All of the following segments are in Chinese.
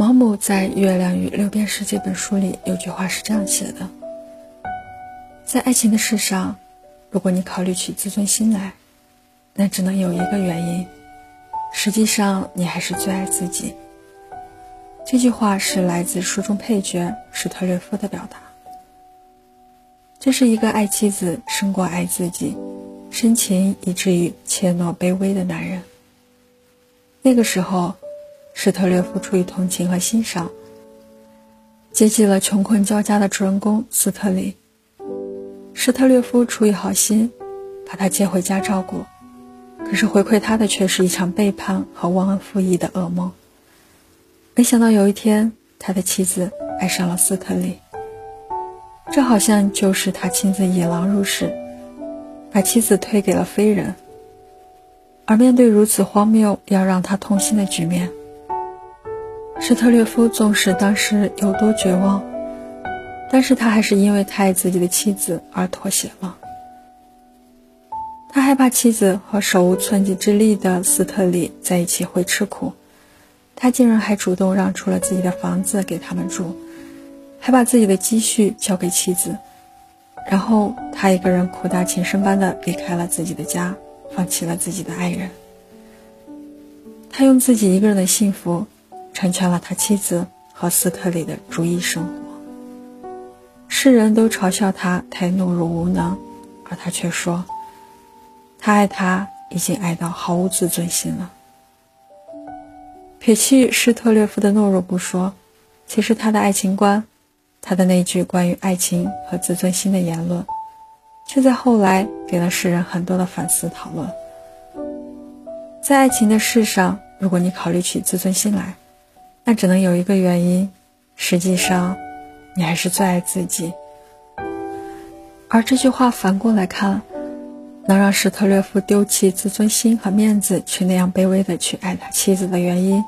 毛姆在《月亮与六便士》这本书里有句话是这样写的：在爱情的事上，如果你考虑起自尊心来，那只能有一个原因，实际上你还是最爱自己。这句话是来自书中配角史特略夫的表达。这是一个爱妻子胜过爱自己，深情以至于怯懦卑微的男人。那个时候。史特略夫出于同情和欣赏，接济了穷困交加的主人公斯特里。史特略夫出于好心，把他接回家照顾，可是回馈他的却是一场背叛和忘恩负义的噩梦。没想到有一天，他的妻子爱上了斯特里，这好像就是他亲自引狼入室，把妻子推给了非人。而面对如此荒谬、要让他痛心的局面，史特略夫纵使当时有多绝望，但是他还是因为太爱自己的妻子而妥协了。他害怕妻子和手无寸铁之力的斯特里在一起会吃苦，他竟然还主动让出了自己的房子给他们住，还把自己的积蓄交给妻子，然后他一个人苦大情深般的离开了自己的家，放弃了自己的爱人。他用自己一个人的幸福。成全了他妻子和斯特里的如意生活。世人都嘲笑他太懦弱无能，而他却说，他爱她已经爱到毫无自尊心了。撇去施特略夫的懦弱不说，其实他的爱情观，他的那句关于爱情和自尊心的言论，却在后来给了世人很多的反思讨论。在爱情的事上，如果你考虑起自尊心来。那只能有一个原因，实际上，你还是最爱自己。而这句话反过来看，能让史特略夫丢弃自尊心和面子，去那样卑微的去爱他妻子的原因，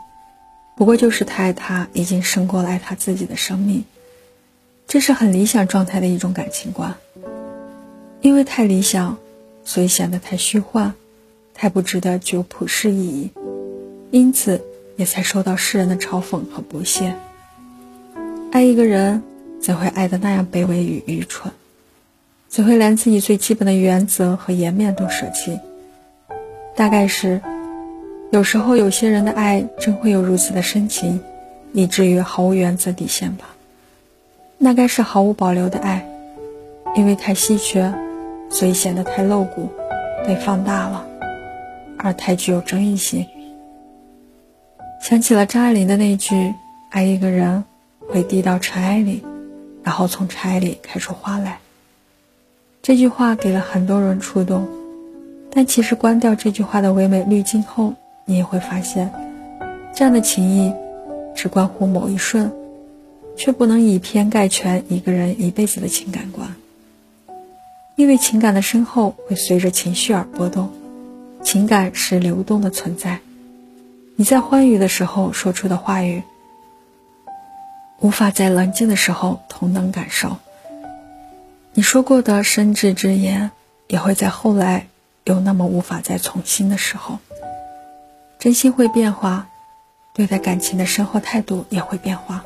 不过就是他爱他已经胜过了爱他自己的生命。这是很理想状态的一种感情观。因为太理想，所以显得太虚幻，太不值得具有普世意义。因此。也才受到世人的嘲讽和不屑。爱一个人，怎会爱得那样卑微与愚蠢？怎会连自己最基本的原则和颜面都舍弃？大概是，有时候有些人的爱真会有如此的深情，以至于毫无原则底线吧。那该是毫无保留的爱，因为太稀缺，所以显得太露骨，被放大了，而太具有争议性。想起了张爱玲的那句：“爱一个人，会滴到尘埃里，然后从尘埃里开出花来。”这句话给了很多人触动，但其实关掉这句话的唯美滤镜后，你也会发现，这样的情谊只关乎某一瞬，却不能以偏概全一个人一辈子的情感观。因为情感的深厚会随着情绪而波动，情感是流动的存在。你在欢愉的时候说出的话语，无法在冷静的时候同等感受。你说过的深挚之言，也会在后来有那么无法再从心的时候。真心会变化，对待感情的深厚态度也会变化。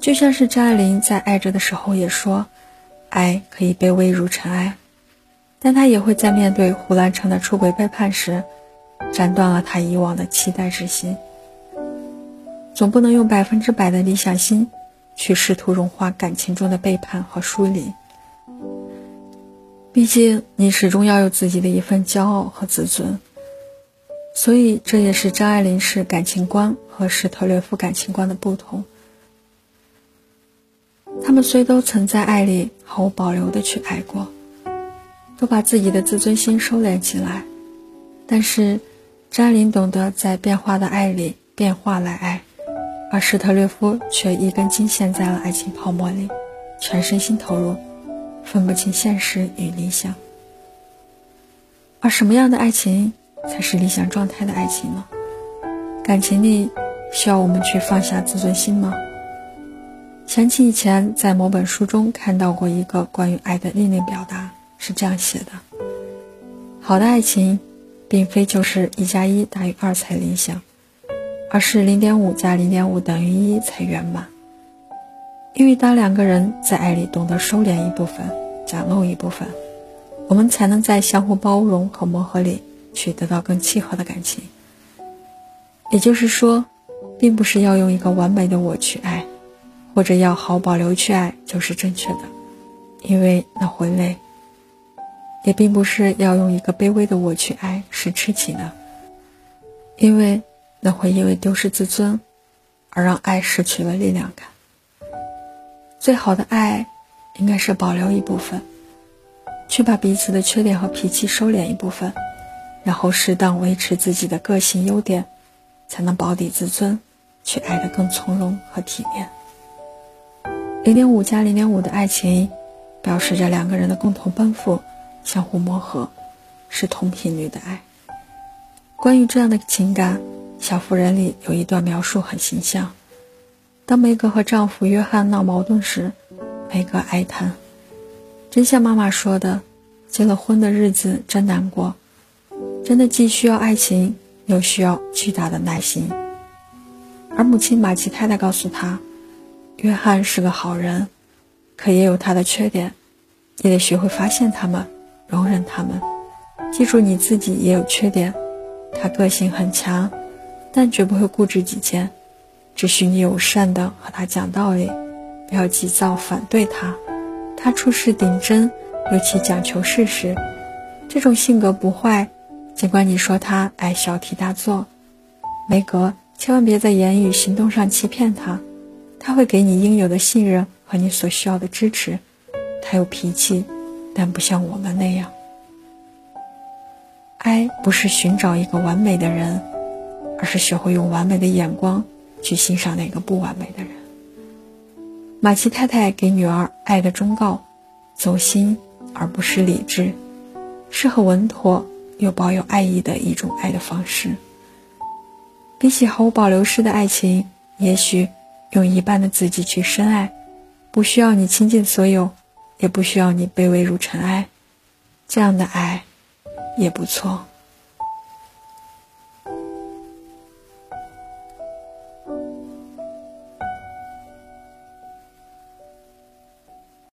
就像是张爱玲在爱着的时候也说，爱可以卑微如尘埃，但他也会在面对胡兰成的出轨背叛时。斩断了他以往的期待之心，总不能用百分之百的理想心去试图融化感情中的背叛和疏离。毕竟你始终要有自己的一份骄傲和自尊，所以这也是张爱玲式感情观和史特略夫感情观的不同。他们虽都曾在爱里毫无保留的去爱过，都把自己的自尊心收敛起来。但是，张爱玲懂得在变化的爱里变化来爱，而史特略夫却一根筋陷在了爱情泡沫里，全身心投入，分不清现实与理想。而什么样的爱情才是理想状态的爱情呢？感情里需要我们去放下自尊心吗？想起以前在某本书中看到过一个关于爱的另类表达，是这样写的：好的爱情。并非就是一加一大于二才理想，而是零点五加零点五等于一才圆满。因为当两个人在爱里懂得收敛一部分，展露一部分，我们才能在相互包容和磨合里去得到更契合的感情。也就是说，并不是要用一个完美的我去爱，或者要毫保留去爱就是正确的，因为那会累；也并不是要用一个卑微的我去爱是痴情的，因为那会因为丢失自尊而让爱失去了力量感。最好的爱，应该是保留一部分，去把彼此的缺点和脾气收敛一部分，然后适当维持自己的个性优点，才能保底自尊，去爱得更从容和体面。零点五加零点五的爱情，表示着两个人的共同奔赴，相互磨合，是同频率的爱。关于这样的情感，《小妇人》里有一段描述很形象。当梅格和丈夫约翰闹矛盾时，梅格哀叹：“真像妈妈说的，结了婚的日子真难过，真的既需要爱情，又需要巨大的耐心。”而母亲马奇太太告诉她：“约翰是个好人，可也有他的缺点，你得学会发现他们，容忍他们。记住你自己也有缺点。他个性很强，但绝不会固执己见。”只许你友善的和他讲道理，不要急躁反对他。他处事顶真，尤其讲求事实。这种性格不坏，尽管你说他爱小题大做。梅格，千万别在言语行动上欺骗他，他会给你应有的信任和你所需要的支持。他有脾气，但不像我们那样。爱不是寻找一个完美的人，而是学会用完美的眼光。去欣赏那个不完美的人。马奇太太给女儿爱的忠告：走心而不失理智，是很稳妥又保有爱意的一种爱的方式。比起毫无保留式的爱情，也许用一半的自己去深爱，不需要你倾尽所有，也不需要你卑微如尘埃，这样的爱也不错。